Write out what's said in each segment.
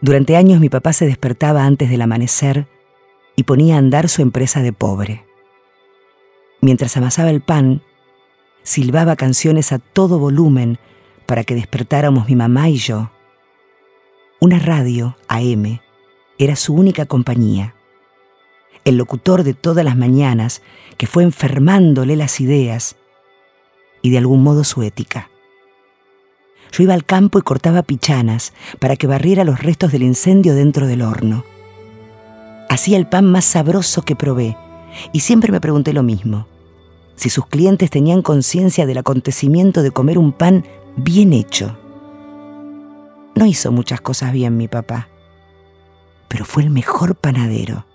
Durante años mi papá se despertaba antes del amanecer y ponía a andar su empresa de pobre. Mientras amasaba el pan, silbaba canciones a todo volumen para que despertáramos mi mamá y yo. Una radio, AM, era su única compañía. El locutor de todas las mañanas que fue enfermándole las ideas y de algún modo su ética. Yo iba al campo y cortaba pichanas para que barriera los restos del incendio dentro del horno. Hacía el pan más sabroso que probé y siempre me pregunté lo mismo, si sus clientes tenían conciencia del acontecimiento de comer un pan bien hecho. No hizo muchas cosas bien mi papá, pero fue el mejor panadero,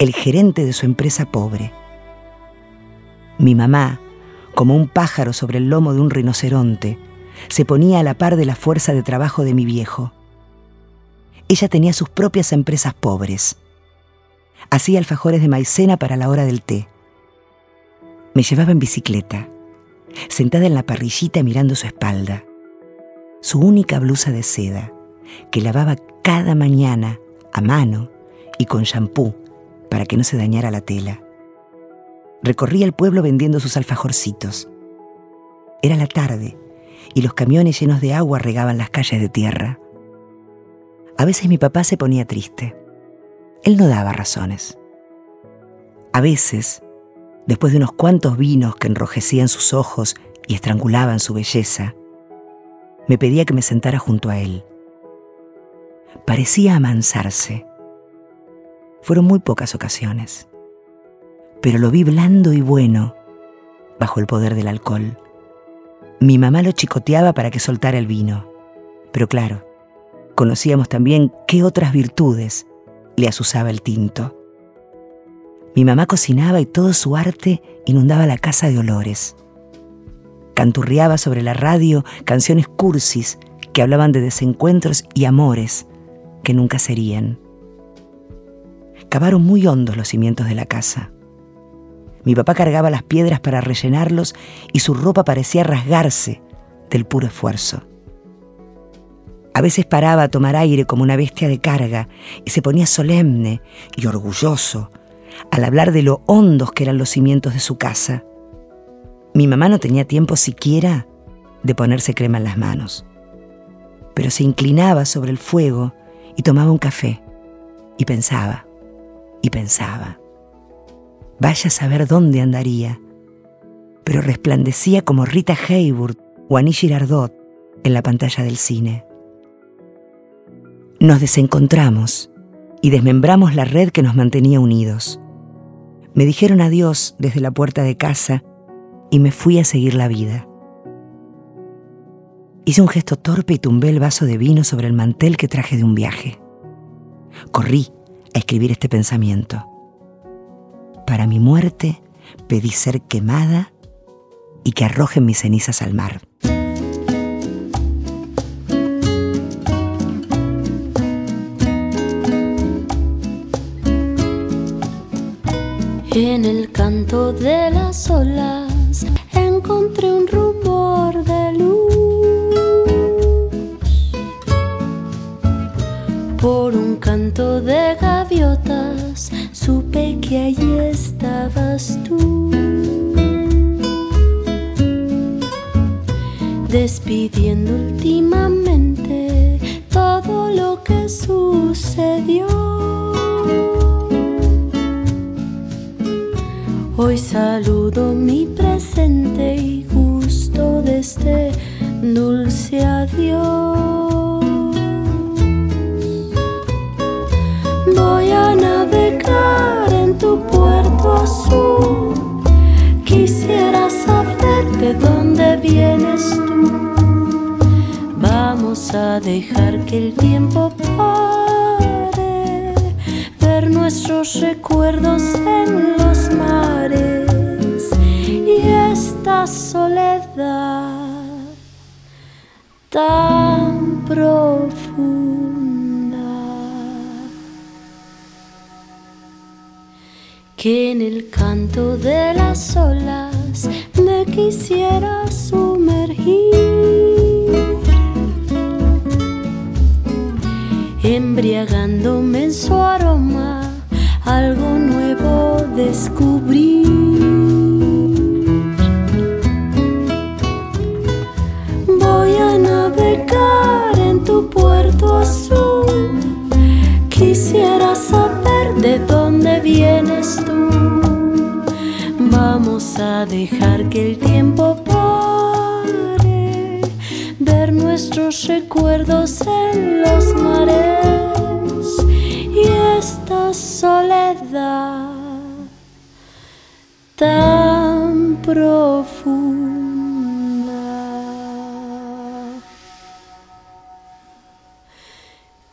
el gerente de su empresa pobre. Mi mamá, como un pájaro sobre el lomo de un rinoceronte, se ponía a la par de la fuerza de trabajo de mi viejo. Ella tenía sus propias empresas pobres. Hacía alfajores de maicena para la hora del té. Me llevaba en bicicleta, sentada en la parrillita mirando su espalda. Su única blusa de seda, que lavaba cada mañana a mano y con champú para que no se dañara la tela. Recorría el pueblo vendiendo sus alfajorcitos. Era la tarde y los camiones llenos de agua regaban las calles de tierra. A veces mi papá se ponía triste. Él no daba razones. A veces, después de unos cuantos vinos que enrojecían sus ojos y estrangulaban su belleza, me pedía que me sentara junto a él. Parecía amansarse. Fueron muy pocas ocasiones, pero lo vi blando y bueno bajo el poder del alcohol. Mi mamá lo chicoteaba para que soltara el vino. Pero claro, conocíamos también qué otras virtudes le asusaba el tinto. Mi mamá cocinaba y todo su arte inundaba la casa de olores. Canturreaba sobre la radio canciones cursis que hablaban de desencuentros y amores que nunca serían. Cavaron muy hondos los cimientos de la casa. Mi papá cargaba las piedras para rellenarlos y su ropa parecía rasgarse del puro esfuerzo. A veces paraba a tomar aire como una bestia de carga y se ponía solemne y orgulloso al hablar de lo hondos que eran los cimientos de su casa. Mi mamá no tenía tiempo siquiera de ponerse crema en las manos, pero se inclinaba sobre el fuego y tomaba un café y pensaba y pensaba. Vaya a saber dónde andaría. Pero resplandecía como Rita Hayworth o Annie Girardot en la pantalla del cine. Nos desencontramos y desmembramos la red que nos mantenía unidos. Me dijeron adiós desde la puerta de casa y me fui a seguir la vida. Hice un gesto torpe y tumbé el vaso de vino sobre el mantel que traje de un viaje. Corrí a escribir este pensamiento. Para mi muerte pedí ser quemada y que arrojen mis cenizas al mar. En el canto de las olas encontré un rumor de luz. Por un canto de gaviotas supe que allí estabas tú. Despidiendo últimamente todo lo que sucedió. Hoy saludo mi presente y gusto de este dulce adiós. Dejar que el tiempo pare, ver nuestros recuerdos en los mares y esta soledad tan profunda. que en el canto de las olas me quisiera sumergir. Embriagándome en su aroma, algo nuevo descubrí. Voy a navegar en tu puerto azul, quisiera saber de dónde vienes tú. Vamos a dejar que el tiempo nuestros recuerdos en los mares soledad tan profunda.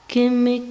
Que me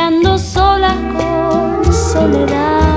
ando sola con soledad.